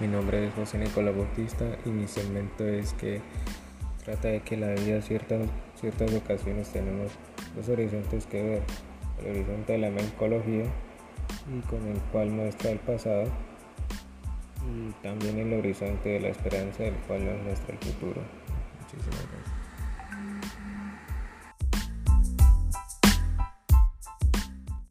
Mi nombre es José Nicolás Bautista y mi segmento es que trata de que la vida ciertas, ciertas ocasiones tenemos dos horizontes que ver. El horizonte de la melancología y con el cual muestra el pasado y también el horizonte de la esperanza del cual nos muestra el futuro. Muchísimas gracias.